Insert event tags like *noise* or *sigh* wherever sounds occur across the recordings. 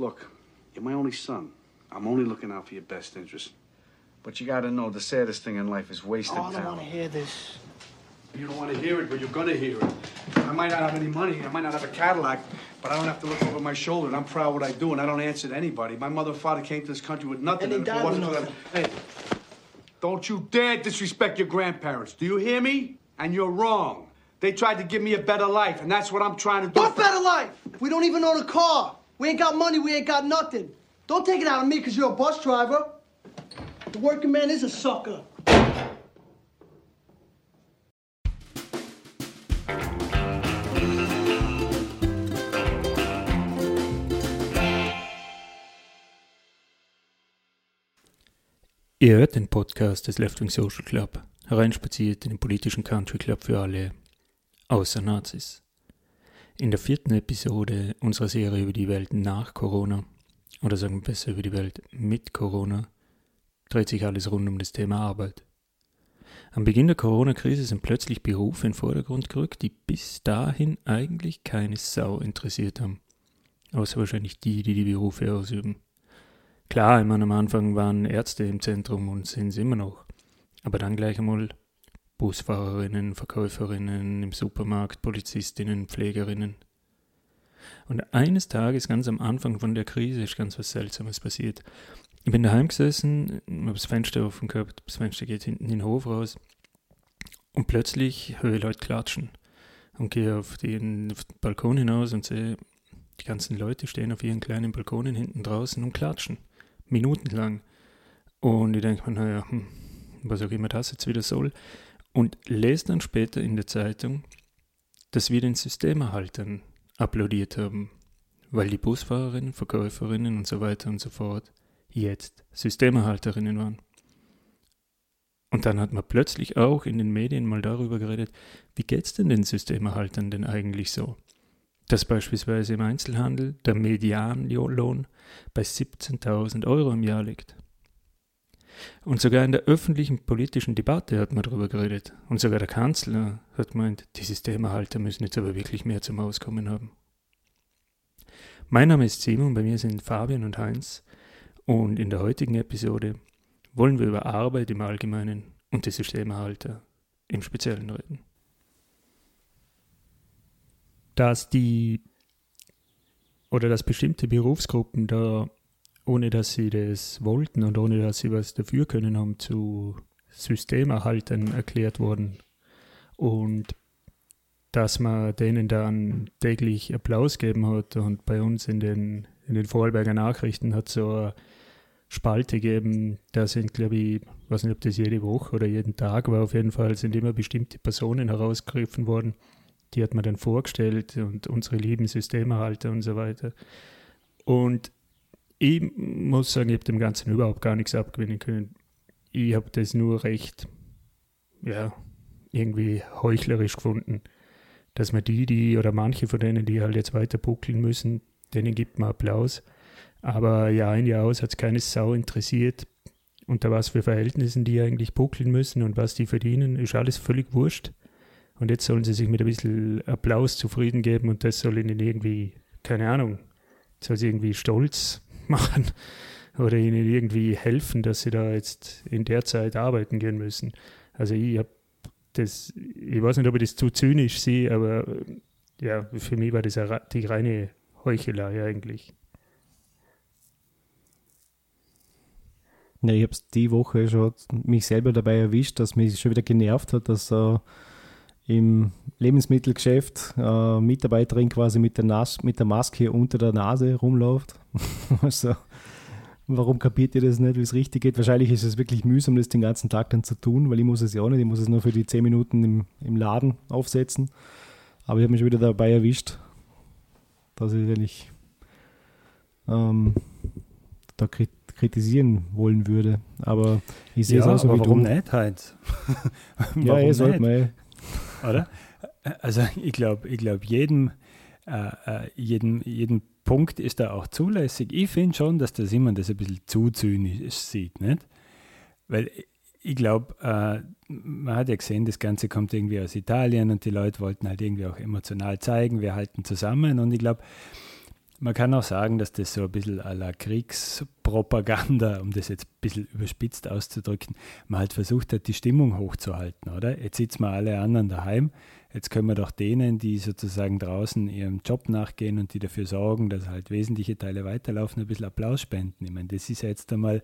Look, you're my only son. I'm only looking out for your best interest. But you gotta know the saddest thing in life is wasted Oh, I don't want to hear this. You don't want to hear it, but you're gonna hear it. I might not have any money, I might not have a Cadillac, but I don't have to look over my shoulder, and I'm proud of what I do, and I don't answer to anybody. My mother and father came to this country with nothing, And they if it died with wasn't for them- nothing. Hey, don't you dare disrespect your grandparents. Do you hear me? And you're wrong. They tried to give me a better life, and that's what I'm trying to do. What better life? We don't even own a car. We ain't got money. We ain't got nothing. Don't take it out of me because you're a bus driver. The working man is a sucker. Ihr hört den Podcast des Left Wing Social Club, hereinspaziert in den politischen Country Club für alle, außer Nazis. In der vierten Episode unserer Serie über die Welt nach Corona, oder sagen wir besser über die Welt mit Corona, dreht sich alles rund um das Thema Arbeit. Am Beginn der Corona-Krise sind plötzlich Berufe in den Vordergrund gerückt, die bis dahin eigentlich keine Sau interessiert haben. Außer wahrscheinlich die, die die Berufe ausüben. Klar, ich am Anfang waren Ärzte im Zentrum und sind es immer noch. Aber dann gleich einmal Busfahrerinnen, Verkäuferinnen im Supermarkt, Polizistinnen, Pflegerinnen. Und eines Tages, ganz am Anfang von der Krise, ist ganz was Seltsames passiert. Ich bin daheim gesessen, habe das Fenster offen gehabt, das Fenster geht hinten in den Hof raus und plötzlich höre ich Leute klatschen und gehe auf den, auf den Balkon hinaus und sehe, die ganzen Leute stehen auf ihren kleinen Balkonen hinten draußen und klatschen minutenlang. Und ich denke mir, naja, hm, was auch immer das jetzt wieder soll. Und lese dann später in der Zeitung, dass wir den Systemerhaltern applaudiert haben, weil die Busfahrerinnen, Verkäuferinnen und so weiter und so fort jetzt Systemerhalterinnen waren. Und dann hat man plötzlich auch in den Medien mal darüber geredet, wie geht's denn den Systemerhaltern denn eigentlich so? dass beispielsweise im Einzelhandel der Medianlohn bei 17.000 Euro im Jahr liegt. Und sogar in der öffentlichen politischen Debatte hat man darüber geredet. Und sogar der Kanzler hat gemeint, die Systemerhalter müssen jetzt aber wirklich mehr zum Auskommen haben. Mein Name ist Simon, bei mir sind Fabian und Heinz. Und in der heutigen Episode wollen wir über Arbeit im Allgemeinen und die Systemerhalter im Speziellen reden dass die oder dass bestimmte Berufsgruppen da, ohne dass sie das wollten und ohne dass sie was dafür können haben, zu Systemerhaltern erklärt wurden. Und dass man denen dann täglich Applaus geben hat. Und bei uns in den, in den Vorarlberger Nachrichten hat so eine Spalte gegeben, da sind, glaube ich, weiß nicht, ob das jede Woche oder jeden Tag war, auf jeden Fall sind immer bestimmte Personen herausgegriffen worden, die hat man dann vorgestellt und unsere lieben Systemerhalter und so weiter. Und ich muss sagen, ich habe dem Ganzen überhaupt gar nichts abgewinnen können. Ich habe das nur recht, ja, irgendwie heuchlerisch gefunden, dass man die, die oder manche von denen, die halt jetzt weiter buckeln müssen, denen gibt man Applaus. Aber Jahr ein, Jahr aus hat es keine Sau interessiert, unter was für Verhältnissen die eigentlich buckeln müssen und was die verdienen, ist alles völlig wurscht. Und jetzt sollen sie sich mit ein bisschen Applaus zufrieden geben und das soll ihnen irgendwie, keine Ahnung, soll sie irgendwie stolz machen oder ihnen irgendwie helfen, dass sie da jetzt in der Zeit arbeiten gehen müssen. Also ich habe das, ich weiß nicht, ob ich das zu zynisch sehe, aber ja, für mich war das die reine Heuchelei eigentlich. Ja, ich habe es die Woche schon mich selber dabei erwischt, dass mich schon wieder genervt hat, dass äh, im Lebensmittelgeschäft äh, Mitarbeiterin quasi mit der, Nas mit der Maske unter der Nase rumläuft. *laughs* also, warum kapiert ihr das nicht, wie es richtig geht? Wahrscheinlich ist es wirklich mühsam, das den ganzen Tag dann zu tun, weil ich muss es ja auch nicht, ich muss es nur für die 10 Minuten im, im Laden aufsetzen. Aber ich habe mich schon wieder dabei erwischt, dass ich eigentlich ähm, da kritisieren wollen würde. Aber ich sehe ja, es auch so wie warum du. nicht, Heinz? *laughs* Ja, ihr sollt nicht? Oder? Also ich glaube, ich glaube, jedem, äh, äh, jedem, jeden Punkt ist da auch zulässig. Ich finde schon, dass der Simon das ein bisschen zu zynisch sieht, nicht? Weil ich glaube, äh, man hat ja gesehen, das Ganze kommt irgendwie aus Italien und die Leute wollten halt irgendwie auch emotional zeigen, wir halten zusammen und ich glaube, man kann auch sagen, dass das so ein bisschen à la Kriegspropaganda, *laughs* um das jetzt ein bisschen überspitzt auszudrücken, man halt versucht hat, die Stimmung hochzuhalten, oder? Jetzt sitzen wir alle anderen daheim, jetzt können wir doch denen, die sozusagen draußen ihrem Job nachgehen und die dafür sorgen, dass halt wesentliche Teile weiterlaufen, ein bisschen Applaus spenden. Ich meine, das ist ja jetzt einmal,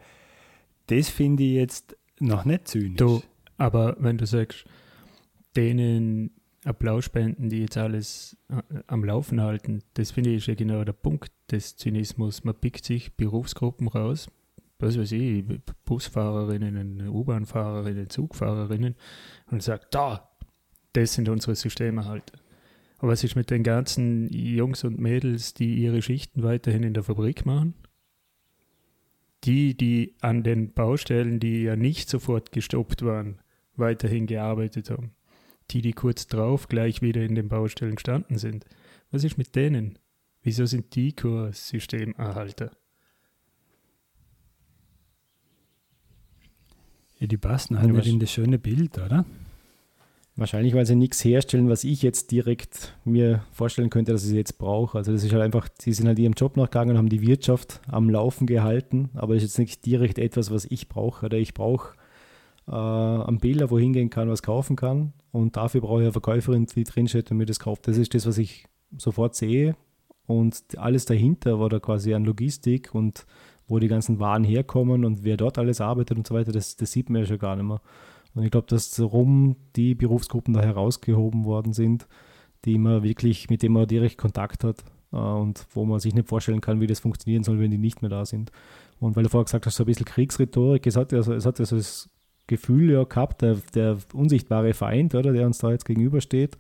das finde ich jetzt noch nicht zynisch. Du, aber wenn du sagst, denen Applaus spenden, die jetzt alles äh, am Laufen halten, das finde ich ist ja genau der Punkt des Zynismus. Man pickt sich Berufsgruppen raus, was weiß ich, Busfahrerinnen, U-Bahnfahrerinnen, Zugfahrerinnen und sagt, da, das sind unsere Systemerhalter. Aber was ist mit den ganzen Jungs und Mädels, die ihre Schichten weiterhin in der Fabrik machen? Die, die an den Baustellen, die ja nicht sofort gestoppt waren, weiterhin gearbeitet haben die, die kurz drauf gleich wieder in den Baustellen gestanden sind. Was ist mit denen? Wieso sind die Kursystemerhalter? Ja, die passen halt nicht in das schöne Bild, oder? Wahrscheinlich, weil sie nichts herstellen, was ich jetzt direkt mir vorstellen könnte, dass ich sie jetzt brauche. Also das ist halt einfach, sie sind halt ihrem Job nachgegangen und haben die Wirtschaft am Laufen gehalten, aber das ist jetzt nicht direkt etwas, was ich brauche. Oder ich brauche äh, einen Bilder, wo hingehen kann, was kaufen kann. Und dafür brauche ich eine Verkäuferin, die drinsteht und mir das kauft. Das ist das, was ich sofort sehe. Und alles dahinter war da quasi an Logistik und wo die ganzen Waren herkommen und wer dort alles arbeitet und so weiter, das, das sieht man ja schon gar nicht mehr. Und ich glaube, dass darum die Berufsgruppen da herausgehoben worden sind, die man wirklich, mit denen man direkt Kontakt hat äh, und wo man sich nicht vorstellen kann, wie das funktionieren soll, wenn die nicht mehr da sind. Und weil du vorher gesagt hast, so ein bisschen Kriegsrhetorik, es hat ja so, es hat ja so das Gefühl ja gehabt, der, der unsichtbare Feind, oder, der uns da jetzt gegenübersteht.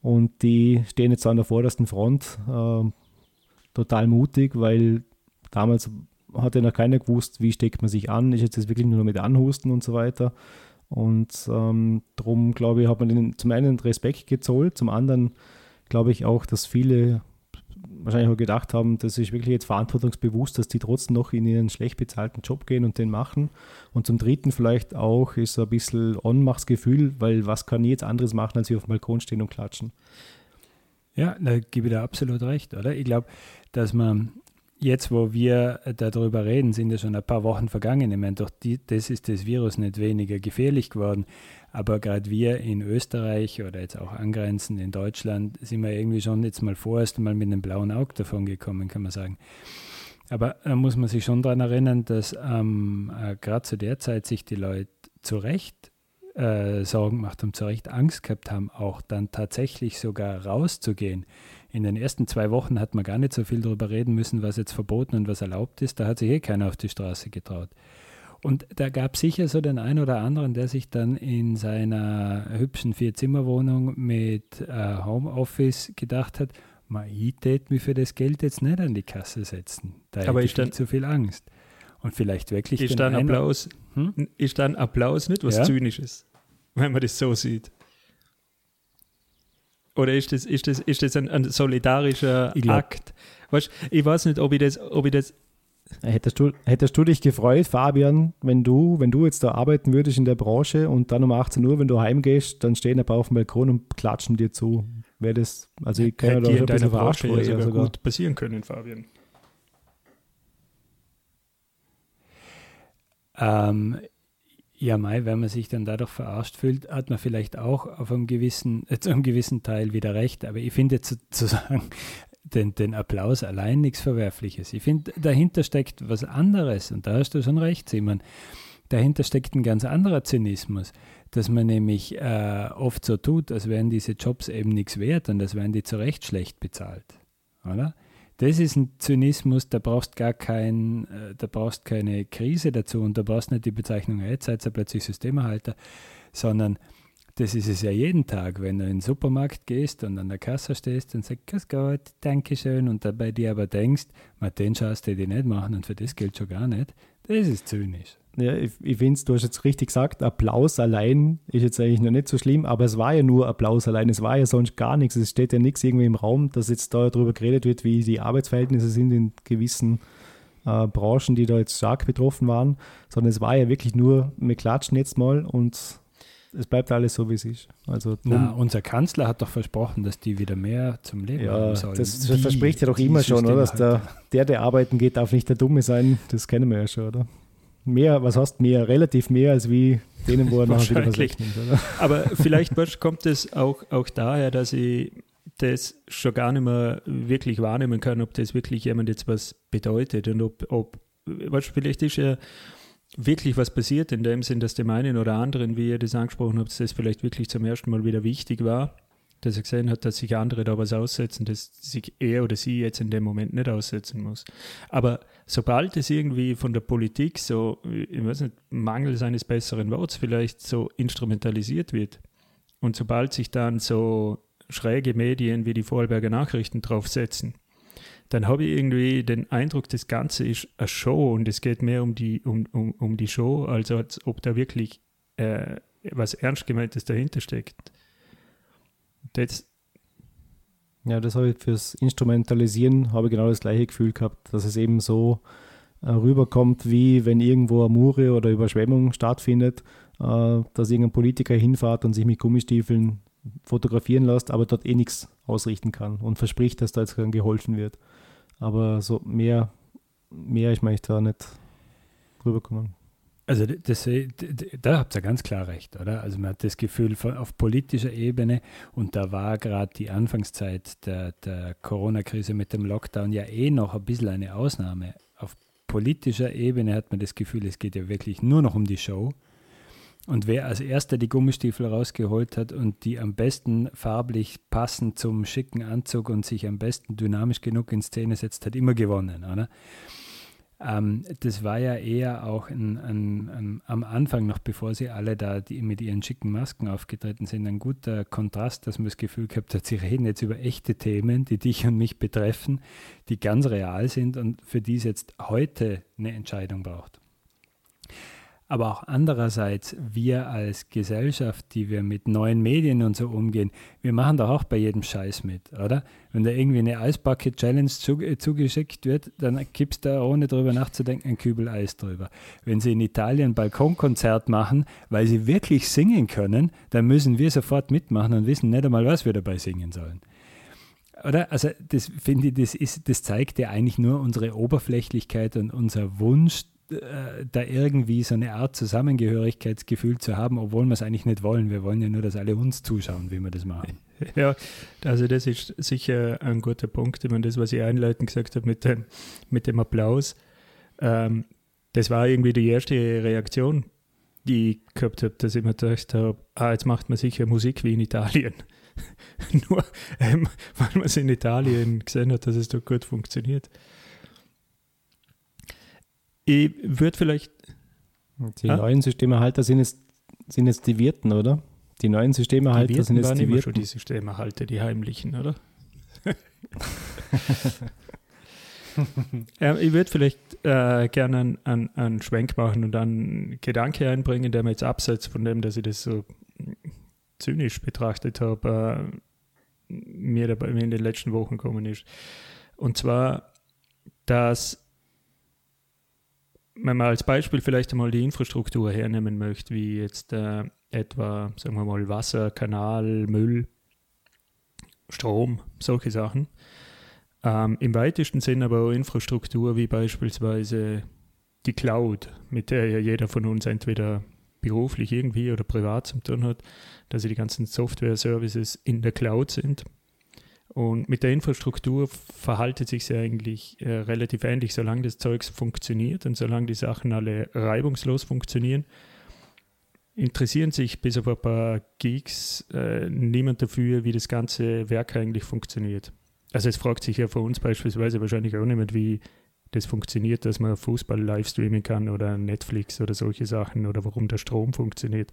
Und die stehen jetzt an der vordersten Front äh, total mutig, weil damals hat ja noch keiner gewusst, wie steckt man sich an, ist jetzt das wirklich nur mit Anhusten und so weiter. Und ähm, darum, glaube ich, hat man den zum einen Respekt gezollt, zum anderen glaube ich auch, dass viele wahrscheinlich auch gedacht haben, das ist wirklich jetzt verantwortungsbewusst, dass die trotzdem noch in ihren schlecht bezahlten Job gehen und den machen. Und zum Dritten vielleicht auch ist ein bisschen Ohnmachtsgefühl, weil was kann ich jetzt anderes machen, als hier auf dem Balkon stehen und klatschen? Ja, da gebe ich dir absolut recht, oder? Ich glaube, dass man jetzt, wo wir darüber reden, sind ja schon ein paar Wochen vergangen. Ich meine, doch die, das ist das Virus nicht weniger gefährlich geworden. Aber gerade wir in Österreich oder jetzt auch angrenzend in Deutschland sind wir irgendwie schon jetzt mal vorerst mal mit einem blauen Auge davon gekommen, kann man sagen. Aber da muss man sich schon daran erinnern, dass ähm, äh, gerade zu der Zeit sich die Leute zu Recht äh, Sorgen gemacht haben, zu Recht Angst gehabt haben, auch dann tatsächlich sogar rauszugehen in den ersten zwei Wochen hat man gar nicht so viel darüber reden müssen, was jetzt verboten und was erlaubt ist. Da hat sich eh keiner auf die Straße getraut. Und da gab es sicher so den einen oder anderen, der sich dann in seiner hübschen Vier-Zimmer-Wohnung mit äh, Homeoffice gedacht hat, ich tät mich für das Geld jetzt nicht an die Kasse setzen. Da Aber hätte ich dann zu viel Angst. Und vielleicht wirklich ist dann Applaus, hm? ist dann Applaus nicht was ja? Zynisches, wenn man das so sieht. Oder ist das, ist das, ist das ein, ein solidarischer Ich glaub- Akt? Weißt, ich weiß nicht, ob ich das, ob ich das Hättest du, hättest du dich gefreut, Fabian, wenn du, wenn du jetzt da arbeiten würdest in der Branche und dann um 18 Uhr, wenn du heimgehst, dann stehen ein paar auf dem Balkon und klatschen dir zu? Wäre das, also ich kann ja da ein bisschen verarscht Branche ja sogar, sogar. gut passieren können, Fabian. Ähm, ja, Mai, wenn man sich dann dadurch verarscht fühlt, hat man vielleicht auch auf einem gewissen, äh, zu einem gewissen Teil wieder recht. Aber ich finde zu, zu sagen, den, den Applaus allein nichts Verwerfliches. Ich finde, dahinter steckt was anderes und da hast du schon recht, Simon. Dahinter steckt ein ganz anderer Zynismus, dass man nämlich äh, oft so tut, als wären diese Jobs eben nichts wert und als wären die zu Recht schlecht bezahlt. Oder? Das ist ein Zynismus, da brauchst gar kein, äh, da brauchst keine Krise dazu und da brauchst nicht die Bezeichnung, "Hey, jetzt seid ihr plötzlich Systemerhalter, sondern das ist es ja jeden Tag, wenn du in den Supermarkt gehst und an der Kasse stehst und sagst, Grüß Gott, Dankeschön und dabei dir aber denkst, mal den schaust du dir nicht machen und für das gilt schon gar nicht, das ist zynisch. Ja, ich, ich finde es, du hast jetzt richtig gesagt, Applaus allein ist jetzt eigentlich noch nicht so schlimm, aber es war ja nur Applaus allein, es war ja sonst gar nichts, es steht ja nichts irgendwie im Raum, dass jetzt da darüber geredet wird, wie die Arbeitsverhältnisse sind in gewissen äh, Branchen, die da jetzt stark betroffen waren, sondern es war ja wirklich nur, wir klatschen jetzt mal und es bleibt alles so, wie es ist. Also Na, unser Kanzler hat doch versprochen, dass die wieder mehr zum Leben ja, haben sollen. das, Die- verspricht ja doch immer schon, oder? Dass der, der arbeiten geht, darf nicht der Dumme sein. Das kennen wir ja schon, oder? Mehr, was heißt mehr? Relativ mehr als wie denen, wo er *laughs* nachher wieder was wegnimmt, oder? *laughs* Aber vielleicht kommt es auch, auch daher, dass ich das schon gar nicht mehr wirklich wahrnehmen kann, ob das wirklich jemand jetzt was bedeutet und ob, ob weißt, vielleicht ist ja wirklich was passiert in dem Sinn, dass dem einen oder anderen, wie ihr das angesprochen habt, das vielleicht wirklich zum ersten Mal wieder wichtig war, dass er gesehen hat, dass sich andere da was aussetzen, dass sich er oder sie jetzt in dem Moment nicht aussetzen muss. Aber sobald es irgendwie von der Politik so, ich weiß nicht, mangels eines besseren Worts vielleicht so instrumentalisiert wird und sobald sich dann so schräge Medien wie die Vorarlberger Nachrichten draufsetzen, dann habe ich irgendwie den Eindruck, das Ganze ist eine Show und es geht mehr um die, um, um, um die Show, als, als ob da wirklich äh, was Ernst gemeintes dahinter steckt. Das, Ja, das habe ich fürs Instrumentalisieren habe ich genau das gleiche Gefühl gehabt, dass es eben so äh, rüberkommt, wie wenn irgendwo eine Mure oder Überschwemmung stattfindet, äh, dass irgendein Politiker hinfährt und sich mit Gummistiefeln fotografieren lässt, aber dort eh nichts ausrichten kann und verspricht, dass da jetzt dann geholfen wird. Aber so mehr, mehr mir echt da nicht rübergekommen. Also das, das, da habt ihr ganz klar recht, oder? Also man hat das Gefühl von, auf politischer Ebene und da war gerade die Anfangszeit der, der Corona-Krise mit dem Lockdown ja eh noch ein bisschen eine Ausnahme. Auf politischer Ebene hat man das Gefühl, es geht ja wirklich nur noch um die Show. Und wer als erster die Gummistiefel rausgeholt hat und die am besten farblich passend zum schicken Anzug und sich am besten dynamisch genug in Szene setzt, hat immer gewonnen, oder? Ähm, das war ja eher auch ein, ein, ein, am Anfang, noch bevor sie alle da die, mit ihren schicken Masken aufgetreten sind, ein guter Kontrast, dass man das Gefühl gehabt hat, sie reden jetzt über echte Themen, die dich und mich betreffen, die ganz real sind und für die es jetzt heute eine Entscheidung braucht. Aber auch andererseits, wir als Gesellschaft, die wir mit neuen Medien und so umgehen, wir machen doch auch bei jedem Scheiß mit, oder? Wenn da irgendwie eine Eisbucket-Challenge zu, äh, zugeschickt wird, dann kippst da, ohne drüber nachzudenken, ein Kübel Eis drüber. Wenn sie in Italien ein Balkonkonzert machen, weil sie wirklich singen können, dann müssen wir sofort mitmachen und wissen nicht einmal, was wir dabei singen sollen. Oder? Also das finde ich, das, ist, das zeigt ja eigentlich nur unsere Oberflächlichkeit und unser Wunsch, äh, da irgendwie so eine Art Zusammengehörigkeitsgefühl zu haben, obwohl wir es eigentlich nicht wollen. Wir wollen ja nur, dass alle uns zuschauen, wie wir das machen. *laughs* Ja, also das ist sicher ein guter Punkt. Ich meine, das, was ich einleitend gesagt habe mit dem, mit dem Applaus, ähm, das war irgendwie die erste Reaktion, die ich gehabt habe, dass ich mir gedacht habe, ah, jetzt macht man sicher Musik wie in Italien. *laughs* Nur, ähm, weil man es in Italien gesehen hat, dass es dort gut funktioniert. Ich würde vielleicht Die Ah. neuen Systemerhalter sind jetzt, sind jetzt die Wirten, oder? Die neuen Systemerhalter die sind jetzt waren die immer schon Wirten. die Systemerhalte, die heimlichen, oder? *laughs* ähm, ich würde vielleicht äh, gerne einen, einen, einen Schwenk machen und einen Gedanke einbringen, der mir jetzt abseits von dem, dass ich das so zynisch betrachtet habe, äh, mir dabei mir in den letzten Wochen gekommen ist. Und zwar, dass wenn man als Beispiel vielleicht einmal die Infrastruktur hernehmen möchte, wie jetzt äh, etwa, sagen wir mal, Wasser, Kanal, Müll, Strom, solche Sachen. Ähm, Im weitesten Sinn aber auch Infrastruktur wie beispielsweise die Cloud, mit der ja jeder von uns entweder beruflich irgendwie oder privat zu tun hat, dass die ganzen Software-Services in der Cloud sind. Und mit der Infrastruktur verhaltet sich sie eigentlich äh, relativ ähnlich, solange das Zeugs funktioniert und solange die Sachen alle reibungslos funktionieren, interessieren sich bis auf ein paar Geeks äh, niemand dafür, wie das ganze Werk eigentlich funktioniert. Also es fragt sich ja für uns beispielsweise wahrscheinlich auch niemand, wie das funktioniert, dass man Fußball live streamen kann oder Netflix oder solche Sachen oder warum der Strom funktioniert.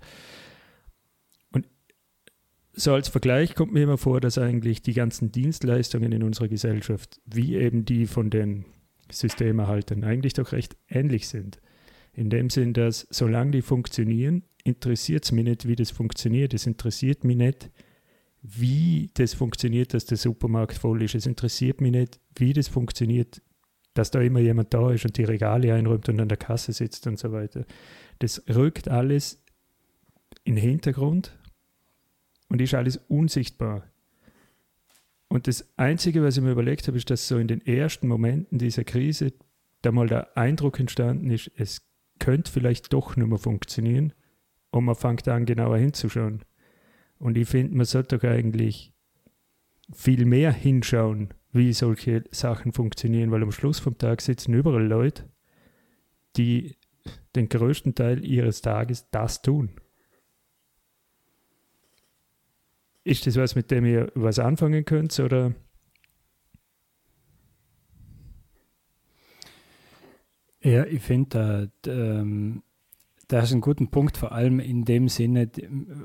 So als Vergleich kommt mir immer vor, dass eigentlich die ganzen Dienstleistungen in unserer Gesellschaft, wie eben die von den Systemerhaltern, eigentlich doch recht ähnlich sind. In dem Sinn, dass solange die funktionieren, interessiert es mich nicht, wie das funktioniert. Es interessiert mich nicht, wie das funktioniert, dass der Supermarkt voll ist. Es interessiert mich nicht, wie das funktioniert, dass da immer jemand da ist und die Regale einräumt und an der Kasse sitzt und so weiter. Das rückt alles in den Hintergrund und ist alles unsichtbar. Und das Einzige, was ich mir überlegt habe, ist, dass so in den ersten Momenten dieser Krise da mal der Eindruck entstanden ist, es könnte vielleicht doch nicht mehr funktionieren und man fängt an, genauer hinzuschauen. Und ich finde, man sollte doch eigentlich viel mehr hinschauen, wie solche Sachen funktionieren, weil am Schluss vom Tag sitzen überall Leute, die den größten Teil ihres Tages das tun. Ist das was, mit dem ihr was anfangen könnt oder? Ja, ich finde, da, ähm, da du einen guten Punkt, vor allem in dem Sinne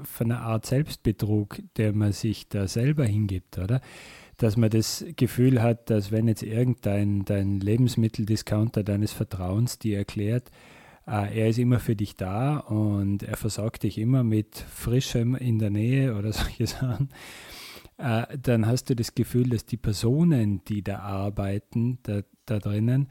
von einer Art Selbstbetrug, der man sich da selber hingibt, oder? Dass man das Gefühl hat, dass wenn jetzt irgendein dein Lebensmitteldiscounter deines Vertrauens dir erklärt, äh, er ist immer für dich da und er versorgt dich immer mit Frischem in der Nähe *laughs* oder solche Sachen, äh, dann hast du das Gefühl, dass die Personen, die da arbeiten, da, da drinnen,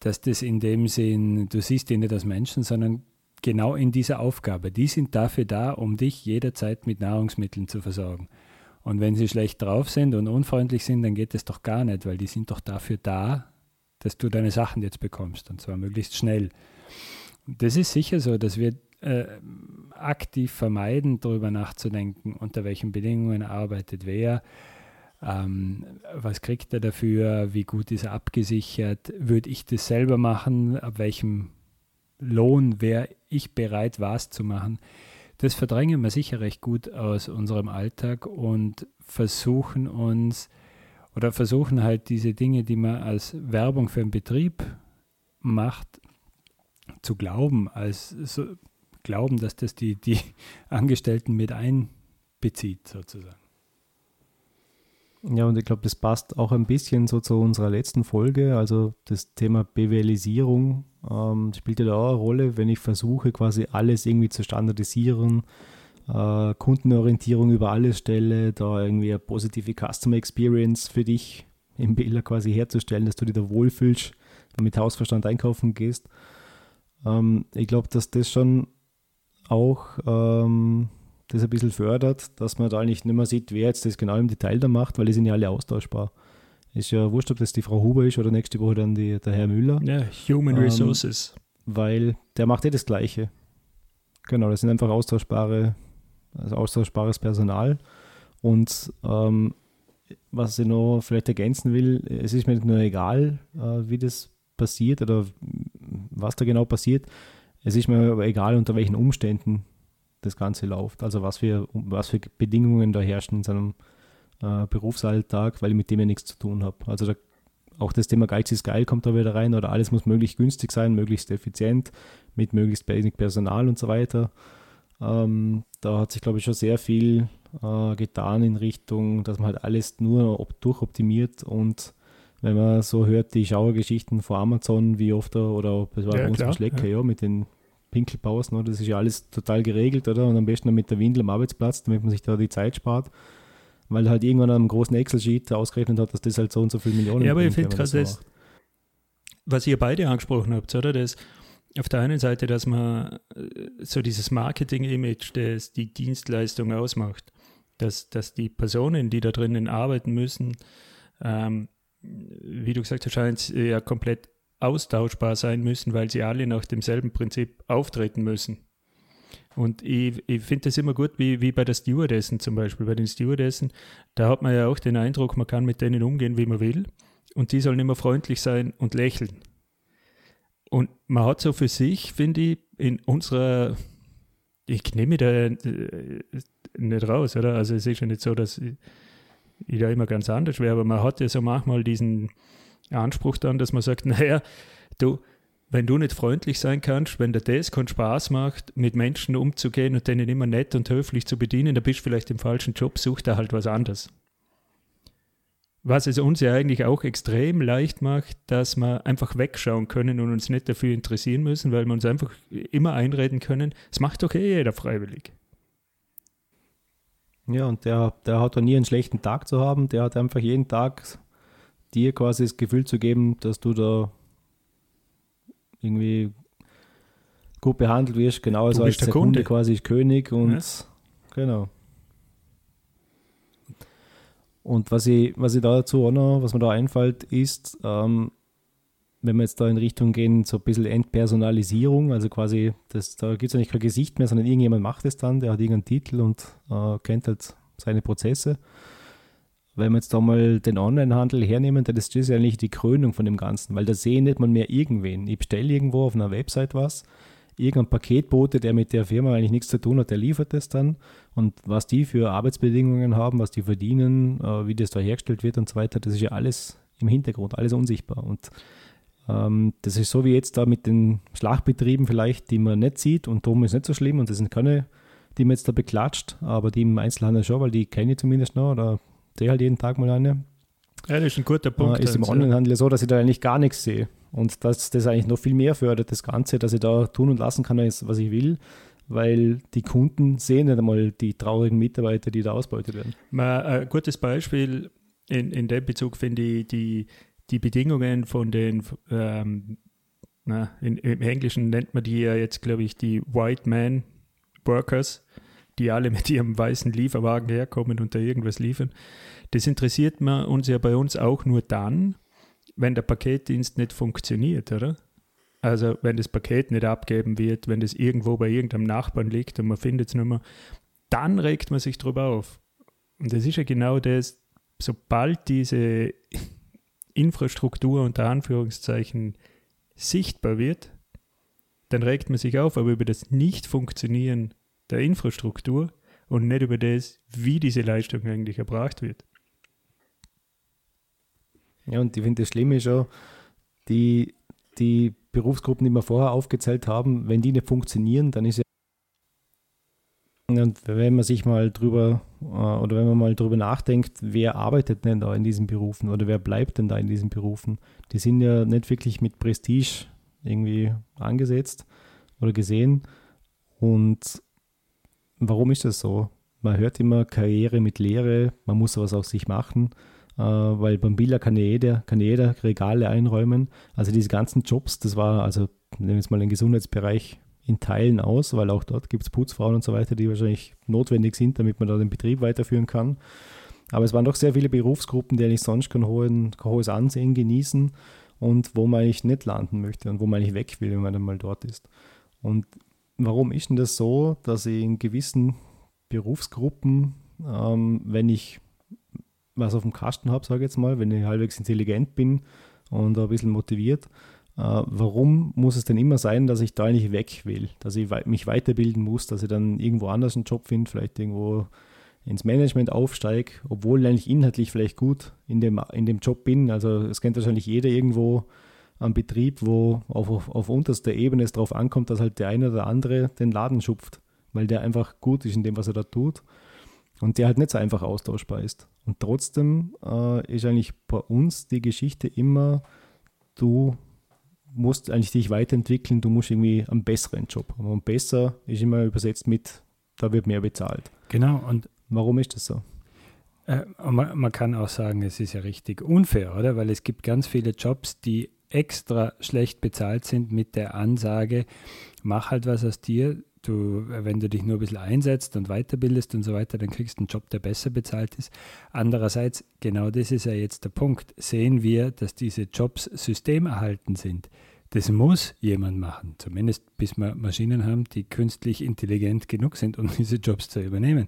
dass das in dem Sinn, du siehst die nicht als Menschen, sondern genau in dieser Aufgabe. Die sind dafür da, um dich jederzeit mit Nahrungsmitteln zu versorgen. Und wenn sie schlecht drauf sind und unfreundlich sind, dann geht es doch gar nicht, weil die sind doch dafür da, dass du deine Sachen jetzt bekommst und zwar möglichst schnell. Das ist sicher so, dass wir äh, aktiv vermeiden, darüber nachzudenken, unter welchen Bedingungen arbeitet wer, ähm, was kriegt er dafür, wie gut ist er abgesichert, würde ich das selber machen, ab welchem Lohn wäre ich bereit, was zu machen. Das verdrängen wir sicher recht gut aus unserem Alltag und versuchen uns oder versuchen halt diese Dinge, die man als Werbung für einen Betrieb macht, zu glauben, als so, glauben, dass das die, die *laughs* Angestellten mit einbezieht, sozusagen. Ja, und ich glaube, das passt auch ein bisschen so zu unserer letzten Folge. Also das Thema BWLisierung ähm, spielt ja da auch eine Rolle, wenn ich versuche, quasi alles irgendwie zu standardisieren, äh, Kundenorientierung über alles stelle, da irgendwie eine positive Customer Experience für dich im Bilder quasi herzustellen, dass du dich da wohlfühlst, mit Hausverstand einkaufen gehst. Ähm, ich glaube, dass das schon auch ähm, das ein bisschen fördert, dass man da eigentlich nicht mehr sieht, wer jetzt das genau im Detail da macht, weil die sind ja alle austauschbar. Ist ja wurscht, ob das die Frau Huber ist oder nächste Woche dann die, der Herr Müller. Ja, Human ähm, Resources. Weil der macht eh das Gleiche. Genau, das sind einfach austauschbare, also austauschbares Personal. Und ähm, was ich noch vielleicht ergänzen will, es ist mir nicht nur egal, äh, wie das passiert oder was da genau passiert. Es ist mir aber egal, unter welchen Umständen das Ganze läuft. Also was für, was für Bedingungen da herrschen in seinem äh, Berufsalltag, weil ich mit dem ja nichts zu tun habe. Also da, auch das Thema Geiz ist geil kommt da wieder rein oder alles muss möglichst günstig sein, möglichst effizient, mit möglichst wenig Personal und so weiter. Ähm, da hat sich, glaube ich, schon sehr viel äh, getan in Richtung, dass man halt alles nur durchoptimiert und wenn man so hört, die Schauergeschichten von Amazon, wie oft da, oder das war ja, bei uns klar, Schlecker, ja. ja, mit den Pinkelpausen, oder? das ist ja alles total geregelt, oder? Und am besten dann mit der Windel am Arbeitsplatz, damit man sich da die Zeit spart. Weil halt irgendwann am großen Excel-Sheet ausgerechnet hat, dass das halt so und so viele Millionen Ja, aber ich finde gerade das, was ihr beide angesprochen habt, oder? Das auf der einen Seite, dass man äh, so dieses Marketing-Image, das die Dienstleistung ausmacht, dass, dass die Personen, die da drinnen arbeiten müssen, ähm, wie du gesagt hast, scheint ja komplett austauschbar sein müssen, weil sie alle nach demselben Prinzip auftreten müssen. Und ich, ich finde das immer gut, wie, wie bei der Stewardessen zum Beispiel. Bei den Stewardessen, da hat man ja auch den Eindruck, man kann mit denen umgehen, wie man will. Und die sollen immer freundlich sein und lächeln. Und man hat so für sich, finde ich, in unserer, ich nehme da äh, nicht raus, oder? Also es ist ja nicht so, dass da immer ganz anders wäre, aber man hat ja so manchmal diesen, Anspruch dann, dass man sagt, *laughs* naja, du, wenn du nicht freundlich sein kannst, wenn dir das keinen Spaß macht, mit Menschen umzugehen und denen immer nett und höflich zu bedienen, dann bist du vielleicht im falschen Job, such da halt was anderes. Was es uns ja eigentlich auch extrem leicht macht, dass wir einfach wegschauen können und uns nicht dafür interessieren müssen, weil wir uns einfach immer einreden können, es macht doch eh jeder freiwillig. Ja, und der, der hat doch nie einen schlechten Tag zu haben, der hat einfach jeden Tag dir quasi das Gefühl zu geben, dass du da irgendwie gut behandelt wirst, genauso Du als der der Kunde. Kunde. quasi König und Ja. genau. Und was ich, was ich da dazu auch noch, was mir da einfällt, ist, ähm, wenn wir jetzt da in Richtung gehen, so ein bisschen Entpersonalisierung, also quasi, das, da gibt es eigentlich kein Gesicht mehr, sondern irgendjemand macht es dann, der hat irgendeinen Titel und äh, kennt halt seine Prozesse. Wenn wir jetzt da mal den Onlinehandel hernehmen, dann ist das ja eigentlich die Krönung von dem Ganzen, weil da sehe ich nicht mal mehr irgendwen. Ich bestelle irgendwo auf einer Website was, irgendein Paketbote, der mit der Firma eigentlich nichts zu tun hat, der liefert das dann. Und was die für Arbeitsbedingungen haben, was die verdienen, äh, wie das da hergestellt wird und so weiter, das ist ja alles im Hintergrund, alles unsichtbar. Und das ist so wie jetzt da mit den Schlachtbetrieben vielleicht, die man nicht sieht und darum ist nicht so schlimm und das sind keine, die man jetzt da beklatscht, aber die im Einzelhandel schon, weil die kenne ich zumindest noch oder sehe halt jeden Tag mal eine. Ja, das ist ein guter Punkt. Äh, ist im also. Onlinehandel so, dass ich da eigentlich gar nichts sehe. Und dass das eigentlich noch viel mehr fördert, das Ganze, dass ich da tun und lassen kann, was ich will, weil die Kunden sehen nicht einmal die traurigen Mitarbeiter, die da ausbeutet werden. Mal ein gutes Beispiel in, in dem Bezug finde ich die, die Bedingungen von den, ähm, na, in, im Englischen nennt man die ja jetzt, glaube ich, die White Man Workers, die alle mit ihrem weißen Lieferwagen herkommen und da irgendwas liefern. Das interessiert man uns ja bei uns auch nur dann, wenn der Paketdienst nicht funktioniert, oder? Also wenn das Paket nicht abgeben wird, wenn das irgendwo bei irgendeinem Nachbarn liegt und man findet es nicht mehr, dann regt man sich drüber auf. Und das ist ja genau das, sobald diese Infrastruktur unter Anführungszeichen sichtbar wird, dann regt man sich auf, aber über das Nicht-Funktionieren der Infrastruktur und nicht über das, wie diese Leistung eigentlich erbracht wird. Ja, und ich finde, das Schlimme schon, die, die Berufsgruppen, die wir vorher aufgezählt haben, wenn die nicht funktionieren, dann ist ja. Und wenn man sich mal drüber äh, oder wenn man mal drüber nachdenkt, wer arbeitet denn da in diesen Berufen oder wer bleibt denn da in diesen Berufen? Die sind ja nicht wirklich mit Prestige irgendwie angesetzt oder gesehen. Und warum ist das so? Man hört immer Karriere mit Lehre, man muss was aus sich machen äh, weil beim Biller kann jeder, kann jeder Regale einräumen. Also diese ganzen Jobs, das war, also nehmen wir jetzt mal den Gesundheitsbereich in Teilen aus, weil auch dort gibt es Putzfrauen und so weiter, die wahrscheinlich notwendig sind, damit man da den Betrieb weiterführen kann. Aber es waren doch sehr viele Berufsgruppen, die eigentlich sonst kein, hohes Ansehen genießen und wo man eigentlich nicht landen möchte und wo man eigentlich weg will, wenn man dann mal dort ist. Und warum ist denn das so, dass ich in gewissen Berufsgruppen, ähm, wenn ich was auf dem Kasten habe, sage ich jetzt mal, wenn ich halbwegs intelligent bin und ein bisschen motiviert, warum muss es denn immer sein, dass ich da eigentlich weg will, dass ich mich weiterbilden muss, dass ich dann irgendwo anders einen Job finde, vielleicht irgendwo ins Management aufsteige, obwohl ich eigentlich inhaltlich vielleicht gut in dem, in dem Job bin. Also es kennt wahrscheinlich jeder irgendwo am Betrieb, wo auf, auf, auf unterster Ebene es darauf ankommt, dass halt der eine oder andere den Laden schupft, weil der einfach gut ist in dem, was er da tut und der halt nicht so einfach austauschbar ist. Und trotzdem äh, ist eigentlich bei uns die Geschichte immer, du musst eigentlich dich weiterentwickeln, du musst irgendwie einen besseren Job haben. Und besser ist immer übersetzt mit, da wird mehr bezahlt. Genau, und Warum ist das so? Äh, man, man, kann auch sagen, es ist ja richtig unfair, oder? Weil es gibt ganz viele Jobs, die extra schlecht bezahlt sind mit der Ansage, mach halt was aus dir. Du, wenn du dich nur ein bisschen einsetzt und weiterbildest und so weiter, dann kriegst du einen Job, der besser bezahlt ist. Andererseits, genau das ist ja jetzt der Punkt, sehen wir, dass diese Jobs systemerhalten sind. Das muss jemand machen, zumindest bis wir Maschinen haben, die künstlich intelligent genug sind, um *laughs* diese Jobs zu übernehmen.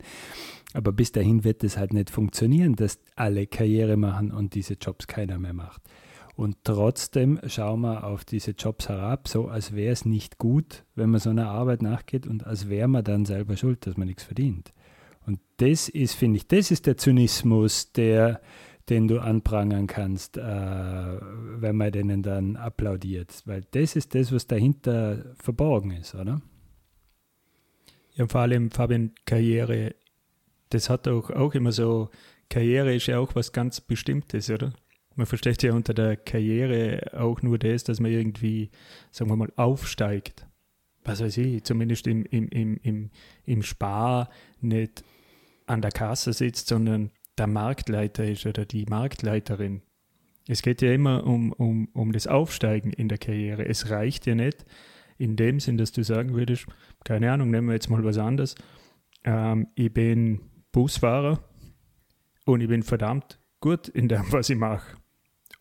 Aber bis dahin wird es halt nicht funktionieren, dass alle Karriere machen und diese Jobs keiner mehr macht. Und trotzdem schauen wir auf diese Jobs herab, so als wäre es nicht gut, wenn man so einer Arbeit nachgeht und als wäre man dann selber schuld, dass man nichts verdient. Und das ist, finde ich, das ist der Zynismus, der, den du anprangern kannst, äh, wenn man denen dann applaudiert. Weil das ist das, was dahinter verborgen ist, oder? Ja, vor allem, Fabian, Karriere, das hat auch, auch immer so, Karriere ist ja auch was ganz Bestimmtes, oder? Man versteht ja unter der Karriere auch nur das, dass man irgendwie, sagen wir mal, aufsteigt. Was weiß ich, zumindest im, im, im, im, im Spar nicht an der Kasse sitzt, sondern der Marktleiter ist oder die Marktleiterin. Es geht ja immer um, um, um das Aufsteigen in der Karriere. Es reicht ja nicht, in dem Sinn, dass du sagen würdest, keine Ahnung, nehmen wir jetzt mal was anderes. Ähm, ich bin Busfahrer und ich bin verdammt gut in dem, was ich mache.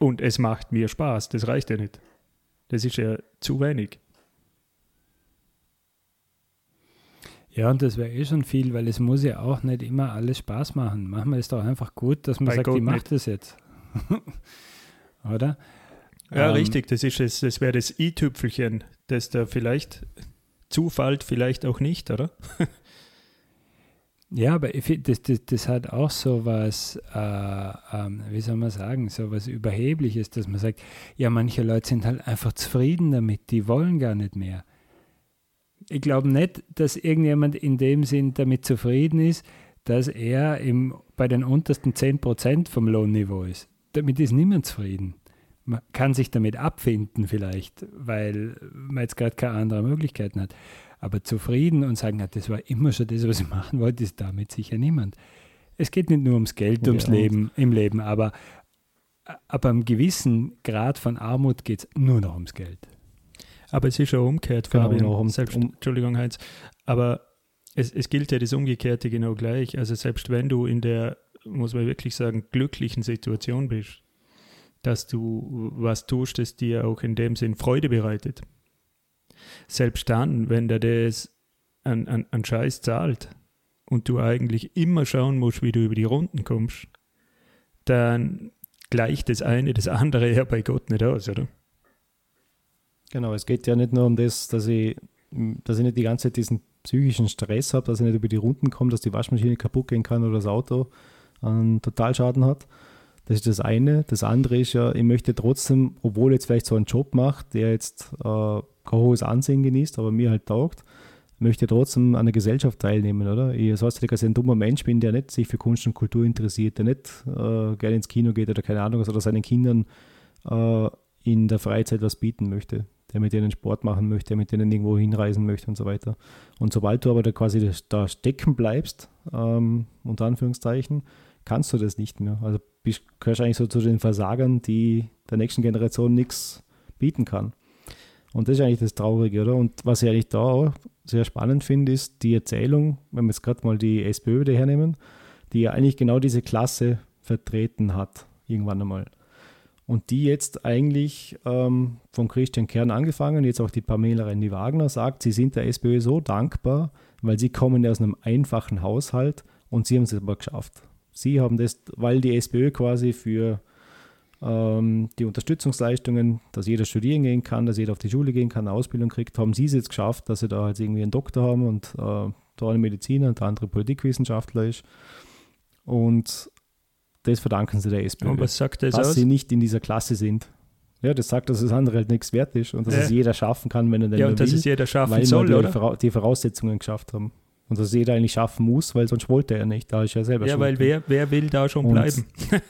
Und es macht mir Spaß. Das reicht ja nicht. Das ist ja zu wenig. Ja, und das wäre eh schon viel, weil es muss ja auch nicht immer alles Spaß machen. Manchmal ist doch einfach gut, dass man Bei sagt, Gott ich mache nicht. das jetzt. *laughs* Oder? Ja, Ähm, richtig. Das ist es, das wäre das i-Tüpfelchen, das da vielleicht zufällt, vielleicht auch nicht, oder? *laughs* Ja, aber ich find, das, das, das hat auch so was, äh, ähm, wie soll man sagen, so was Überhebliches, dass man sagt, ja, manche Leute sind halt einfach zufrieden damit, die wollen gar nicht mehr. Ich glaube nicht, dass irgendjemand in dem Sinn damit zufrieden ist, dass er im, bei den untersten 10% vom Lohnniveau ist. Damit ist niemand zufrieden. Man kann sich damit abfinden vielleicht, weil man jetzt gerade keine anderen Möglichkeiten hat. Aber zufrieden und sagen, ja, das war immer schon das, was ich machen wollte, ist damit sicher niemand. Es geht nicht nur ums Geld, ums Ja, Leben, im Leben, aber ab einem gewissen Grad von Armut geht es nur noch ums Geld. Aber es ist ja umgekehrt, Genau, Fabian. noch um- selbst, um- Entschuldigung, Heinz. Aber es, es gilt ja das Umgekehrte genau gleich. Also selbst wenn du in der, muss man wirklich sagen, glücklichen Situation bist, dass du was tust, das dir auch in dem Sinn Freude bereitet. Selbst dann, wenn der das an, an, an Scheiß zahlt und du eigentlich immer schauen musst, wie du über die Runden kommst, dann gleicht das eine das andere ja bei Gott nicht aus, oder? Genau, es geht ja nicht nur um das, dass ich, dass ich nicht die ganze Zeit diesen psychischen Stress habe, dass ich nicht über die Runden komme, dass die Waschmaschine kaputt gehen kann oder das Auto einen Totalschaden hat. Das ist das eine. Das andere ist ja, ich möchte trotzdem, obwohl jetzt vielleicht so einen Job macht, der jetzt äh, kein hohes Ansehen genießt, aber mir halt taugt, möchte trotzdem an der Gesellschaft teilnehmen, oder? Ich soll nicht, dass ich ein dummer Mensch bin, der nicht sich für Kunst und Kultur interessiert, der nicht äh, gerne ins Kino geht oder keine Ahnung, oder seinen Kindern äh, in der Freizeit was bieten möchte, der mit denen Sport machen möchte, der mit denen irgendwo hinreisen möchte und so weiter. Und sobald du aber da quasi da stecken bleibst, ähm, unter Anführungszeichen, kannst du das nicht mehr. Also bist, gehörst eigentlich so zu den Versagern, die der nächsten Generation nichts bieten kann. Und das ist eigentlich das Traurige, oder? Und was ich eigentlich da auch sehr spannend finde, ist die Erzählung, wenn wir jetzt gerade mal die SPÖ wieder hernehmen, die ja eigentlich genau diese Klasse vertreten hat, irgendwann einmal. Und die jetzt eigentlich ähm, von Christian Kern angefangen, jetzt auch die Pamela Rendi-Wagner sagt, sie sind der SPÖ so dankbar, weil sie kommen ja aus einem einfachen Haushalt und sie haben es aber geschafft. Sie haben das, weil die SPÖ quasi für die Unterstützungsleistungen, dass jeder studieren gehen kann, dass jeder auf die Schule gehen kann, eine Ausbildung kriegt, haben sie es jetzt geschafft, dass sie da jetzt irgendwie einen Doktor haben und äh, der eine Mediziner und der andere Politikwissenschaftler ist. Und das verdanken sie der SPÖ Und was sagt das dass aus? sie nicht in dieser Klasse sind. Ja, das sagt, dass das andere halt nichts wert ist und dass Ja. es jeder schaffen kann, wenn er denn Ja, und dass will, es jeder schaffen weil soll, oder? Die Voraussetzungen geschafft haben. Und dass es jeder eigentlich schaffen muss, weil sonst wollte er nicht. Da ist er selber Ja, weil wer, wer will da schon Und- bleiben? *laughs*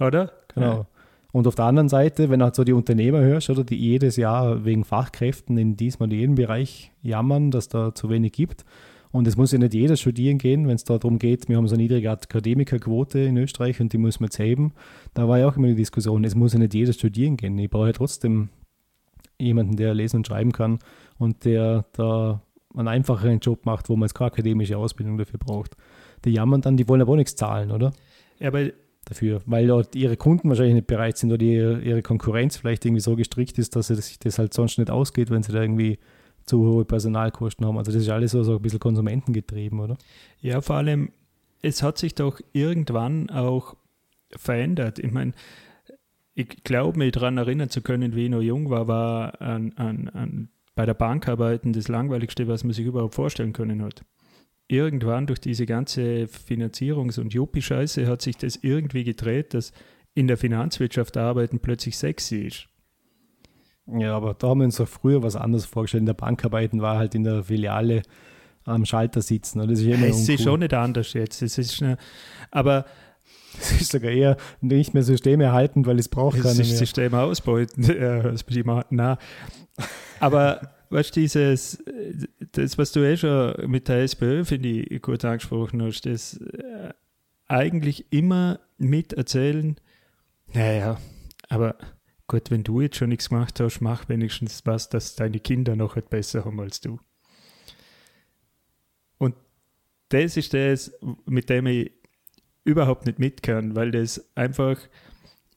oder? Genau. Und auf der anderen Seite, wenn du halt so die Unternehmer hörst, oder die jedes Jahr wegen Fachkräften in diesem oder jedem Bereich jammern, dass da zu wenig gibt. Und es muss ja nicht jeder studieren gehen, wenn es darum geht, wir haben so eine niedrige Akademikerquote in Österreich und die müssen wir jetzt heben. Da war ja auch immer die Diskussion, es muss ja nicht jeder studieren gehen. Ich brauche ja trotzdem jemanden, der lesen und schreiben kann und der da einen einfacheren Job macht, wo man jetzt keine akademische Ausbildung dafür braucht. Die jammern dann, die wollen aber auch nichts zahlen, oder? Ja, aber dafür, weil dort ihre Kunden wahrscheinlich nicht bereit sind oder ihre, ihre Konkurrenz vielleicht irgendwie so gestrickt ist, dass sich das halt sonst nicht ausgeht, wenn sie da irgendwie zu hohe Personalkosten haben. Also das ist alles so, so ein bisschen konsumentengetrieben, oder? Ja, vor allem, es hat sich doch irgendwann auch verändert. Ich meine, ich glaube, mich daran erinnern zu können, wie ich noch jung war, war an, an, an, bei der Bank arbeiten das Langweiligste, was man sich überhaupt vorstellen können hat. Irgendwann durch diese ganze Finanzierungs- und Juppie-Scheiße hat sich das irgendwie gedreht, dass in der Finanzwirtschaft arbeiten plötzlich sexy ist. Ja, aber da haben wir uns doch früher was anderes vorgestellt. In der Bank arbeiten war halt in der Filiale am Schalter sitzen. Das ist ja immer Es ist schon nicht anders jetzt. Es ist eine, aber *laughs* Das ist sogar eher nicht mehr systemerhaltend, weil es braucht das keiner ist mehr. System ausbeuten. *laughs* Äh, na. Aber weißt du, dieses, das, was du eh schon mit der SPÖ, finde ich, gut angesprochen hast, das äh, eigentlich immer miterzählen, naja, aber gut, wenn du jetzt schon nichts gemacht hast, mach wenigstens was, dass deine Kinder noch etwas besser haben als du. Und das ist das, mit dem ich überhaupt nicht mit kann, weil das einfach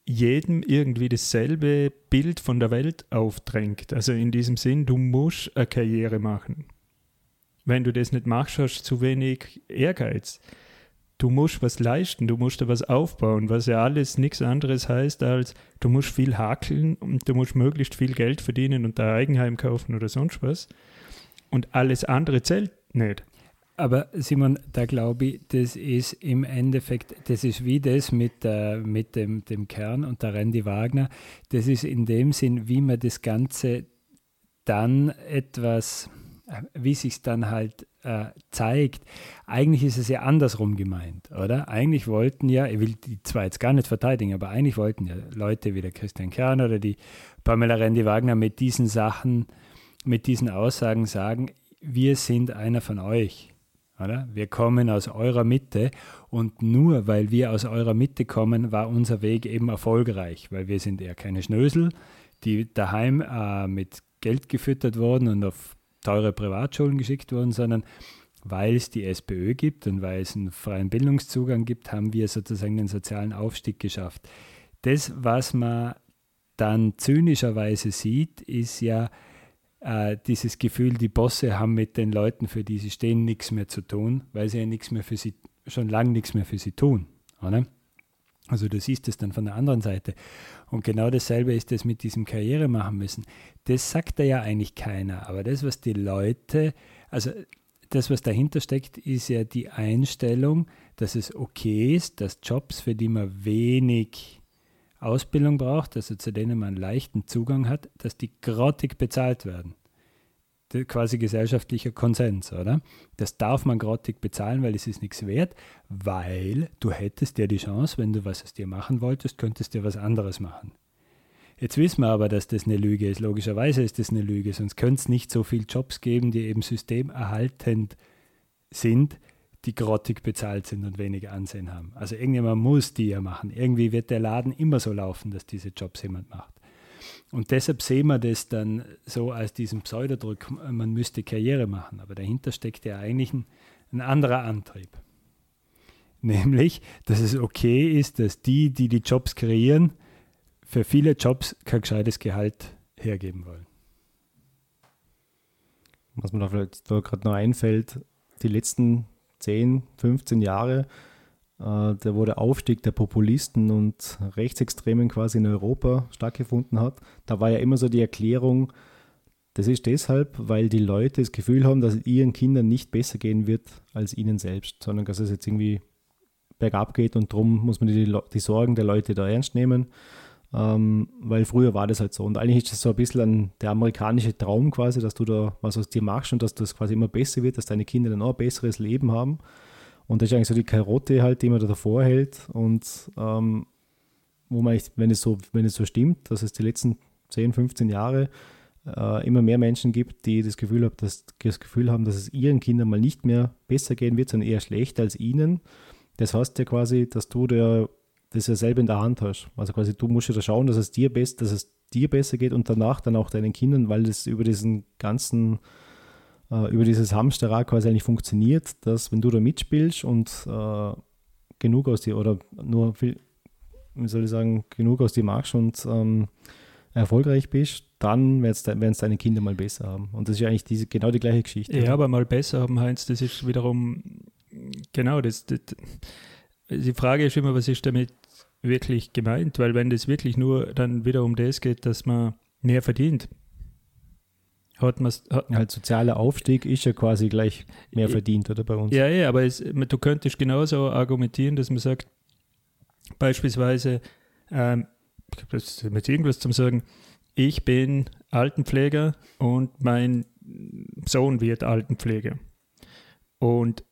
jedem irgendwie dasselbe Bild von der Welt aufdrängt. Also in diesem Sinn, du musst eine Karriere machen. Wenn du das nicht machst, hast du zu wenig Ehrgeiz. Du musst was leisten, du musst da was aufbauen, was ja alles nichts anderes heißt als, du musst viel hakeln und du musst möglichst viel Geld verdienen und ein Eigenheim kaufen oder sonst was. Und alles andere zählt nicht. Aber Simon, da glaube ich, das ist im Endeffekt, das ist wie das mit, äh, mit dem, dem Kern und der Randy Wagner. Das ist in dem Sinn, wie man das Ganze dann etwas, äh, wie sich dann halt äh, zeigt. Eigentlich ist es ja andersrum gemeint, oder? Eigentlich wollten ja, ich will die zwar jetzt gar nicht verteidigen, aber eigentlich wollten ja Leute wie der Christian Kern oder die Pamela Randy Wagner mit diesen Sachen, mit diesen Aussagen sagen, wir sind einer von euch oder? Wir kommen aus eurer Mitte und nur weil wir aus eurer Mitte kommen, war unser Weg eben erfolgreich, weil wir sind eher keine Schnösel, die daheim äh, mit Geld gefüttert wurden und auf teure Privatschulen geschickt wurden, sondern weil es die SPÖ gibt und weil es einen freien Bildungszugang gibt, haben wir sozusagen den sozialen Aufstieg geschafft. Das, was man dann zynischerweise sieht, ist ja, äh, dieses Gefühl, die Bosse haben mit den Leuten, für die sie stehen, nichts mehr zu tun, weil sie ja nichts mehr für sie, schon lange nichts mehr für sie tun. Oder? Also du siehst es dann von der anderen Seite. Und genau dasselbe ist es mit diesem Karriere machen müssen. Das sagt da ja eigentlich keiner. Aber das, was die Leute, also das, was dahinter steckt, ist ja die Einstellung, dass es okay ist, dass Jobs, für die man wenig Ausbildung braucht, also zu denen man leichten Zugang hat, dass die grottig bezahlt werden. Quasi gesellschaftlicher Konsens, oder? Das darf man grottig bezahlen, weil es ist nichts wert, weil du hättest ja die Chance, wenn du was aus dir machen wolltest, könntest du was anderes machen. Jetzt wissen wir aber, dass das eine Lüge ist. Logischerweise ist das eine Lüge, sonst könnte es nicht so viele Jobs geben, die eben systemerhaltend sind, die grottig bezahlt sind und wenig Ansehen haben. Also irgendjemand muss die ja machen. Irgendwie wird der Laden immer so laufen, dass diese Jobs jemand macht. Und deshalb sehen wir das dann so als diesen Pseudodruck, man müsste Karriere machen. Aber dahinter steckt ja eigentlich ein, ein anderer Antrieb. Nämlich, dass es okay ist, dass die, die die Jobs kreieren, für viele Jobs kein gescheites Gehalt hergeben wollen. Was mir da vielleicht gerade noch einfällt, die letzten 10, 15 Jahre, äh, der, wo der Aufstieg der Populisten und Rechtsextremen quasi in Europa stattgefunden hat, da war ja immer so die Erklärung, das ist deshalb, weil die Leute das Gefühl haben, dass es ihren Kindern nicht besser gehen wird als ihnen selbst, sondern dass es jetzt irgendwie bergab geht und darum muss man die, die Sorgen der Leute da ernst nehmen. Ähm, weil früher war das halt so. Und eigentlich ist das so ein bisschen ein, der amerikanische Traum quasi, dass du da was aus dir machst und dass das quasi immer besser wird, dass deine Kinder dann auch ein besseres Leben haben. Und das ist eigentlich so die Karotte halt, die man da davor hält. Und ähm, wo man, wenn es, so, wenn es so stimmt, dass es die letzten 10, 15 Jahre äh, immer mehr Menschen gibt, die das Gefühl, haben, dass, das Gefühl haben, dass es ihren Kindern mal nicht mehr besser gehen wird, sondern eher schlechter als ihnen. Das heißt ja quasi, dass du der das ja selber in der Hand hast. Also quasi du musst ja schauen, dass es dir best, dass es dir besser geht und danach dann auch deinen Kindern, weil das über diesen ganzen, äh, über dieses Hamsterrad quasi eigentlich funktioniert, dass wenn du da mitspielst und äh, genug aus dir oder nur viel, wie soll ich sagen, genug aus dir machst und ähm, erfolgreich bist, dann werden es deine Kinder mal besser haben. Und das ist eigentlich diese, genau die gleiche Geschichte. Ja, aber mal besser haben, Heinz, das ist wiederum, genau, das, das die Frage ist immer, was ist damit wirklich gemeint? Weil wenn das wirklich nur dann wieder um das geht, dass man mehr verdient, hat man halt sozialer Aufstieg ist ja quasi gleich mehr verdient, oder bei uns? Ja, ja, aber es, du könntest genauso argumentieren, dass man sagt, beispielsweise, ähm, das mit irgendwas zum sagen, ich bin Altenpfleger und mein Sohn wird Altenpfleger. Und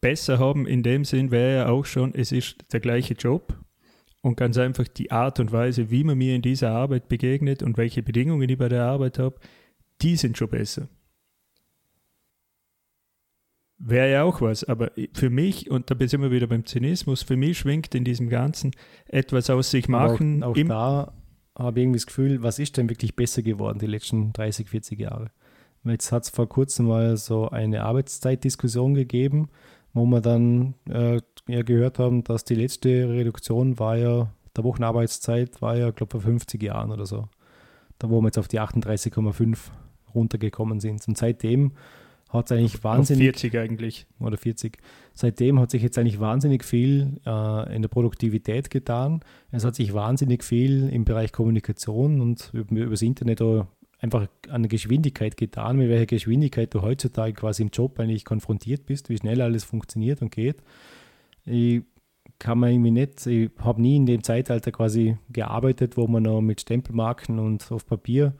besser haben in dem Sinn wäre ja auch schon, es ist der gleiche Job und ganz einfach die Art und Weise, wie man mir in dieser Arbeit begegnet und welche Bedingungen ich bei der Arbeit habe, die sind schon besser. Wäre ja auch was, aber für mich, und da sind wir wieder beim Zynismus, für mich schwingt in diesem Ganzen etwas aus sich machen. auch, auch da habe irgendwie das Gefühl, was ist denn wirklich besser geworden die letzten 30, 40 Jahre? Jetzt hat es vor kurzem mal so eine Arbeitszeitdiskussion gegeben, wo wir dann äh, ja gehört haben, dass die letzte Reduktion war ja, der Wochenarbeitszeit war ja, glaube ich, vor 50 Jahren oder so. Da wo wir jetzt auf die 38,5 runtergekommen sind. Und seitdem hat es eigentlich wahnsinnig. 40 eigentlich. Oder 40. Seitdem hat sich jetzt eigentlich wahnsinnig viel äh, in der Produktivität getan. Es hat sich wahnsinnig viel im Bereich Kommunikation und über, übers Internet einfach an der Geschwindigkeit getan, mit welcher Geschwindigkeit du heutzutage quasi im Job eigentlich konfrontiert bist, wie schnell alles funktioniert und geht. Ich kann man irgendwie nicht, ich habe nie in dem Zeitalter quasi gearbeitet, wo man noch mit Stempelmarken und auf Papier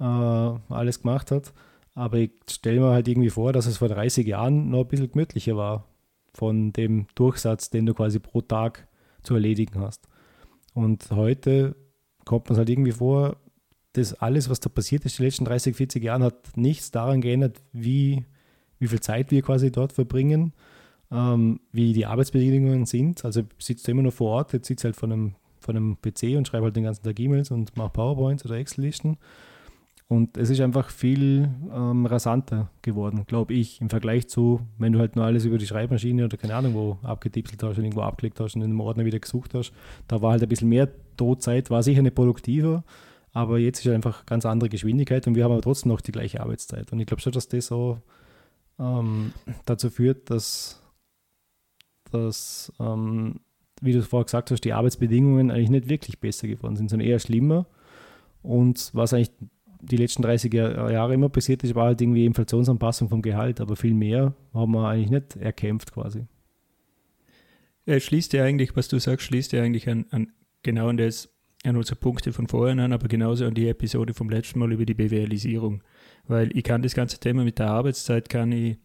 äh, alles gemacht hat. Aber ich stelle mir halt irgendwie vor, dass es vor 30 Jahren noch ein bisschen gemütlicher war von dem Durchsatz, den du quasi pro Tag zu erledigen hast. Und heute kommt man es halt irgendwie vor, dass alles, was da passiert ist, die letzten 30, 40 Jahren, hat nichts daran geändert, wie, wie viel Zeit wir quasi dort verbringen, ähm, wie die Arbeitsbedingungen sind. Also sitzt immer nur vor Ort, jetzt sitzt halt von einem, von einem PC und schreibt halt den ganzen Tag E-Mails und macht PowerPoints oder Excel-Listen. Und es ist einfach viel ähm, rasanter geworden, glaube ich, im Vergleich zu, wenn du halt nur alles über die Schreibmaschine oder keine Ahnung wo abgetipselt hast und irgendwo abgelegt hast und in einem Ordner wieder gesucht hast. Da war halt ein bisschen mehr Todzeit, war sicher nicht produktiver, aber jetzt ist einfach ganz andere Geschwindigkeit und wir haben aber trotzdem noch die gleiche Arbeitszeit. Und ich glaube schon, dass das so ähm, dazu führt, dass, dass ähm, wie du vorher gesagt hast, die Arbeitsbedingungen eigentlich nicht wirklich besser geworden sind, sondern eher schlimmer. Und was eigentlich die letzten 30 Jahre immer passiert ist, war halt irgendwie Inflationsanpassung vom Gehalt, aber viel mehr haben wir eigentlich nicht erkämpft quasi. Ja, schließt ja eigentlich, was du sagst, schließt ja eigentlich an, an genau an das, an unsere Punkte von vorhin an, aber genauso an die Episode vom letzten Mal über die BWLisierung. Weil ich kann das ganze Thema mit der Arbeitszeit, kann ich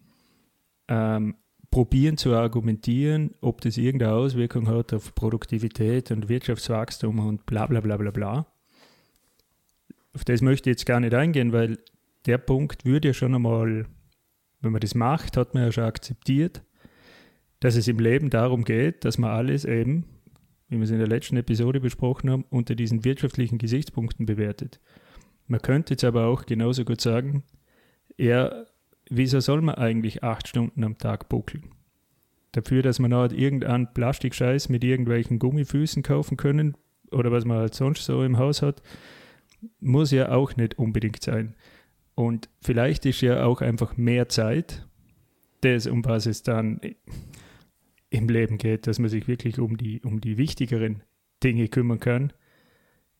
ähm, probieren zu argumentieren, ob das irgendeine Auswirkung hat auf Produktivität und Wirtschaftswachstum und bla bla bla bla bla auf das möchte ich jetzt gar nicht eingehen, weil der Punkt würde ja schon einmal, wenn man das macht, hat man ja schon akzeptiert, dass es im Leben darum geht, dass man alles eben, wie wir es in der letzten Episode besprochen haben, unter diesen wirtschaftlichen Gesichtspunkten bewertet. Man könnte jetzt aber auch genauso gut sagen, ja, wieso soll man eigentlich acht Stunden am Tag buckeln? Dafür, dass man halt irgendeinen Plastikscheiß mit irgendwelchen Gummifüßen kaufen können oder was man halt sonst so im Haus hat, muss ja auch nicht unbedingt sein. Und vielleicht ist ja auch einfach mehr Zeit, das, um was es dann im Leben geht, dass man sich wirklich um die, um die wichtigeren Dinge kümmern kann,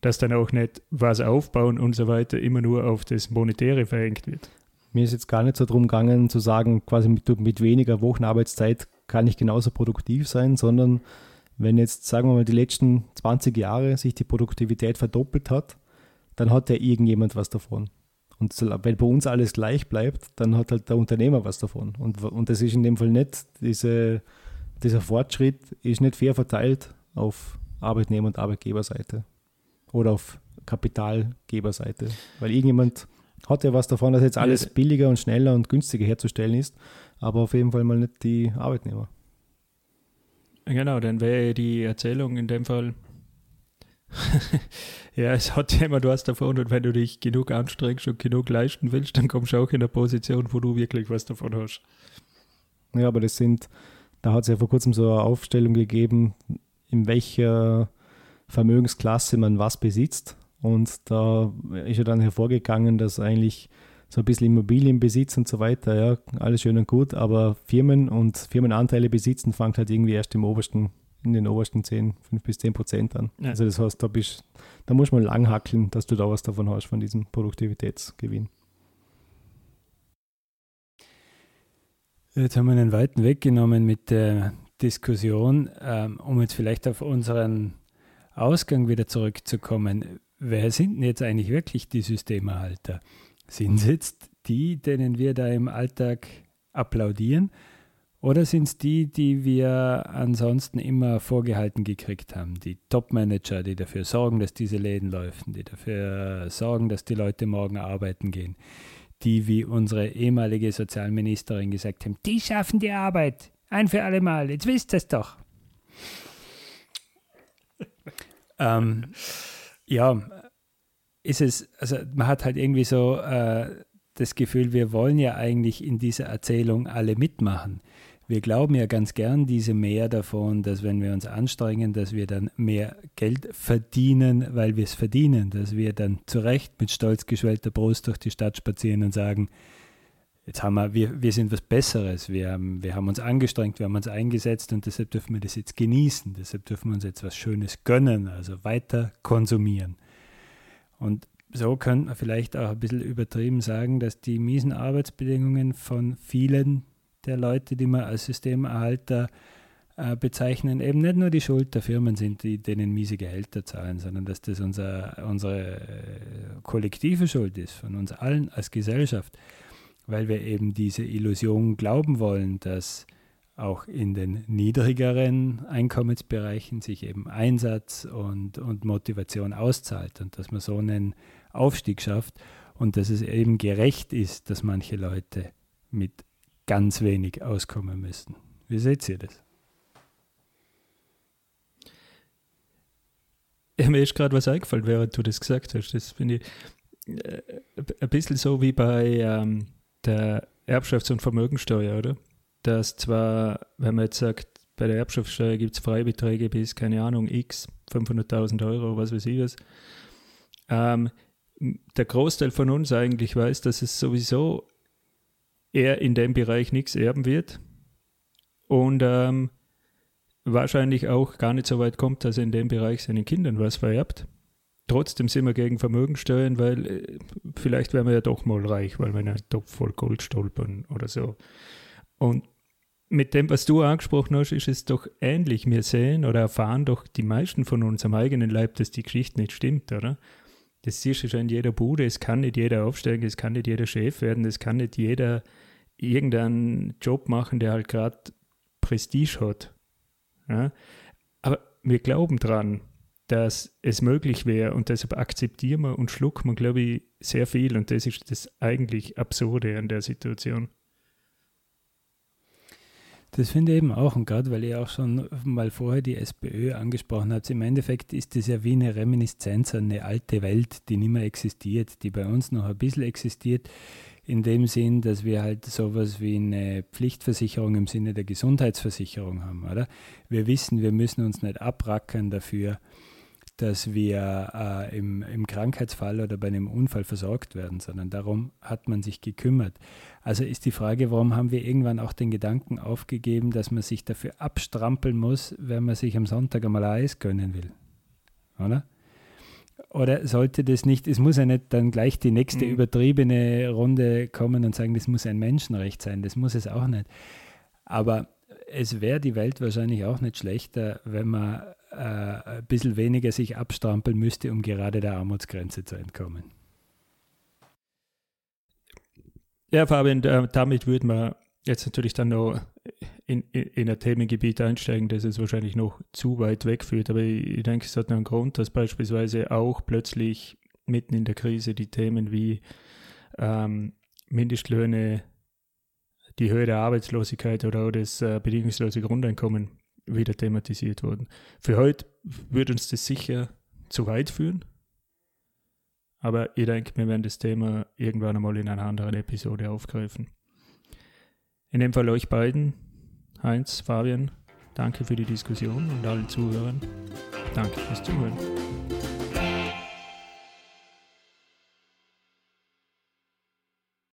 dass dann auch nicht was aufbauen und so weiter immer nur auf das Monetäre verengt wird. Mir ist jetzt gar nicht so darum gegangen zu sagen, quasi mit, mit weniger Wochenarbeitszeit kann ich genauso produktiv sein, sondern wenn jetzt, sagen wir mal, die letzten 20 Jahre sich die Produktivität verdoppelt hat, dann hat ja irgendjemand was davon. Und wenn bei uns alles gleich bleibt, dann hat halt der Unternehmer was davon. Und, und das ist in dem Fall nicht, diese, dieser Fortschritt ist nicht fair verteilt auf Arbeitnehmer- und Arbeitgeberseite oder auf Kapitalgeberseite. Weil irgendjemand hat ja was davon, dass jetzt alles billiger und schneller und günstiger herzustellen ist, aber auf jeden Fall mal nicht die Arbeitnehmer. Genau, dann wäre die Erzählung in dem Fall, *laughs* ja, es hat ja immer was davon und wenn du dich genug anstrengst und genug leisten willst, dann kommst du auch in eine Position, wo du wirklich was davon hast. Ja, aber das sind, da hat es ja vor kurzem so eine Aufstellung gegeben, in welcher Vermögensklasse man was besitzt. Und da ist ja dann hervorgegangen, dass eigentlich so ein bisschen Immobilienbesitz und so weiter, ja, alles schön und gut, aber Firmen und Firmenanteile besitzen fängt halt irgendwie erst im obersten in den obersten 10, 5 bis 10 Prozent an. Ja. Also das heißt, da, bist, da muss man lang hackeln, dass du da was davon hast, von diesem Produktivitätsgewinn. Jetzt haben wir einen weiten Weg genommen mit der Diskussion, ähm, um jetzt vielleicht auf unseren Ausgang wieder zurückzukommen. Wer sind denn jetzt eigentlich wirklich die Systemerhalter? Sind es jetzt die, denen wir da im Alltag applaudieren? Oder sind es die, die wir ansonsten immer vorgehalten gekriegt haben? Die Top-Manager, die dafür sorgen, dass diese Läden laufen, die dafür sorgen, dass die Leute morgen arbeiten gehen. Die, wie unsere ehemalige Sozialministerin gesagt haben, die schaffen die Arbeit. Ein für alle Mal. Jetzt wisst ihr es doch. *laughs* ähm, ja, ist es, also man hat halt irgendwie so äh, das Gefühl, wir wollen ja eigentlich in dieser Erzählung alle mitmachen. Wir glauben ja ganz gern diese mehr davon, dass wenn wir uns anstrengen, dass wir dann mehr Geld verdienen, weil wir es verdienen, dass wir dann zu Recht mit stolz geschwellter Brust durch die Stadt spazieren und sagen, jetzt haben wir, wir, wir sind was Besseres, wir haben, wir haben uns angestrengt, wir haben uns eingesetzt und deshalb dürfen wir das jetzt genießen, deshalb dürfen wir uns jetzt was Schönes gönnen, also weiter konsumieren. Und so könnte man vielleicht auch ein bisschen übertrieben sagen, dass die miesen Arbeitsbedingungen von vielen der Leute, die wir als Systemerhalter äh, bezeichnen, eben nicht nur die Schuld der Firmen sind, die denen miese Gehälter zahlen, sondern dass das unser, unsere äh, kollektive Schuld ist, von uns allen als Gesellschaft, weil wir eben diese Illusion glauben wollen, dass auch in den niedrigeren Einkommensbereichen sich eben Einsatz und, und Motivation auszahlt und dass man so einen Aufstieg schafft und dass es eben gerecht ist, dass manche Leute mit ganz wenig auskommen müssen. Wie seht ihr das? Ja, mir ist gerade was eingefallen, während du das gesagt hast. Das finde ich äh, ein bisschen so wie bei ähm, der Erbschafts- und Vermögensteuer, oder? Dass zwar, wenn man jetzt sagt, bei der Erbschaftssteuer gibt es Freibeträge bis, keine Ahnung, x, 500.000 Euro, was weiß ich was. Ähm, der Großteil von uns eigentlich weiß, dass es sowieso er in dem Bereich nichts erben wird und ähm, wahrscheinlich auch gar nicht so weit kommt, dass er in dem Bereich seinen Kindern was vererbt. Trotzdem sind wir gegen Vermögensteuern, weil äh, vielleicht wären wir ja doch mal reich, weil wir in einen Topf voll Gold stolpern oder so. Und mit dem, was du angesprochen hast, ist es doch ähnlich. Wir sehen oder erfahren doch die meisten von uns am eigenen Leib, dass die Geschichte nicht stimmt, oder? Das siehst du schon in jeder Bude. Es kann nicht jeder aufsteigen, es kann nicht jeder Chef werden, es kann nicht jeder irgendeinen Job machen, der halt gerade Prestige hat. Ja? Aber wir glauben dran, dass es möglich wäre und deshalb akzeptieren wir und schlucken wir, glaube ich, sehr viel und das ist das eigentlich Absurde an der Situation. Das finde ich eben auch, und gerade weil ihr auch schon mal vorher die SPÖ angesprochen habt, im Endeffekt ist das ja wie eine Reminiszenz an eine alte Welt, die nicht mehr existiert, die bei uns noch ein bisschen existiert, in dem Sinn, dass wir halt sowas wie eine Pflichtversicherung im Sinne der Gesundheitsversicherung haben, oder? Wir wissen, wir müssen uns nicht abrackern dafür, dass wir äh, im, im Krankheitsfall oder bei einem Unfall versorgt werden, sondern darum hat man sich gekümmert. Also ist die Frage, warum haben wir irgendwann auch den Gedanken aufgegeben, dass man sich dafür abstrampeln muss, wenn man sich am Sonntag einmal Eis gönnen will? Oder? Oder sollte das nicht, es muss ja nicht dann gleich die nächste mhm. übertriebene Runde kommen und sagen, das muss ein Menschenrecht sein, das muss es auch nicht. Aber es wäre die Welt wahrscheinlich auch nicht schlechter, wenn man äh, ein bisschen weniger sich abstrampeln müsste, um gerade der Armutsgrenze zu entkommen. Ja, Fabian, damit würde man jetzt natürlich dann noch in, in, in ein Themengebiet einsteigen, das es wahrscheinlich noch zu weit wegführt. Aber ich, denke, es hat einen Grund, dass beispielsweise auch plötzlich mitten in der Krise die Themen wie ähm, Mindestlöhne, die Höhe der Arbeitslosigkeit oder das äh, bedingungslose Grundeinkommen wieder thematisiert wurden. Für heute würde uns das sicher zu weit führen. Aber ich denke, wir werden das Thema irgendwann einmal in einer anderen Episode aufgreifen. In dem Fall euch beiden, Heinz, Fabian, danke für die Diskussion und allen Zuhörern. Danke fürs Zuhören.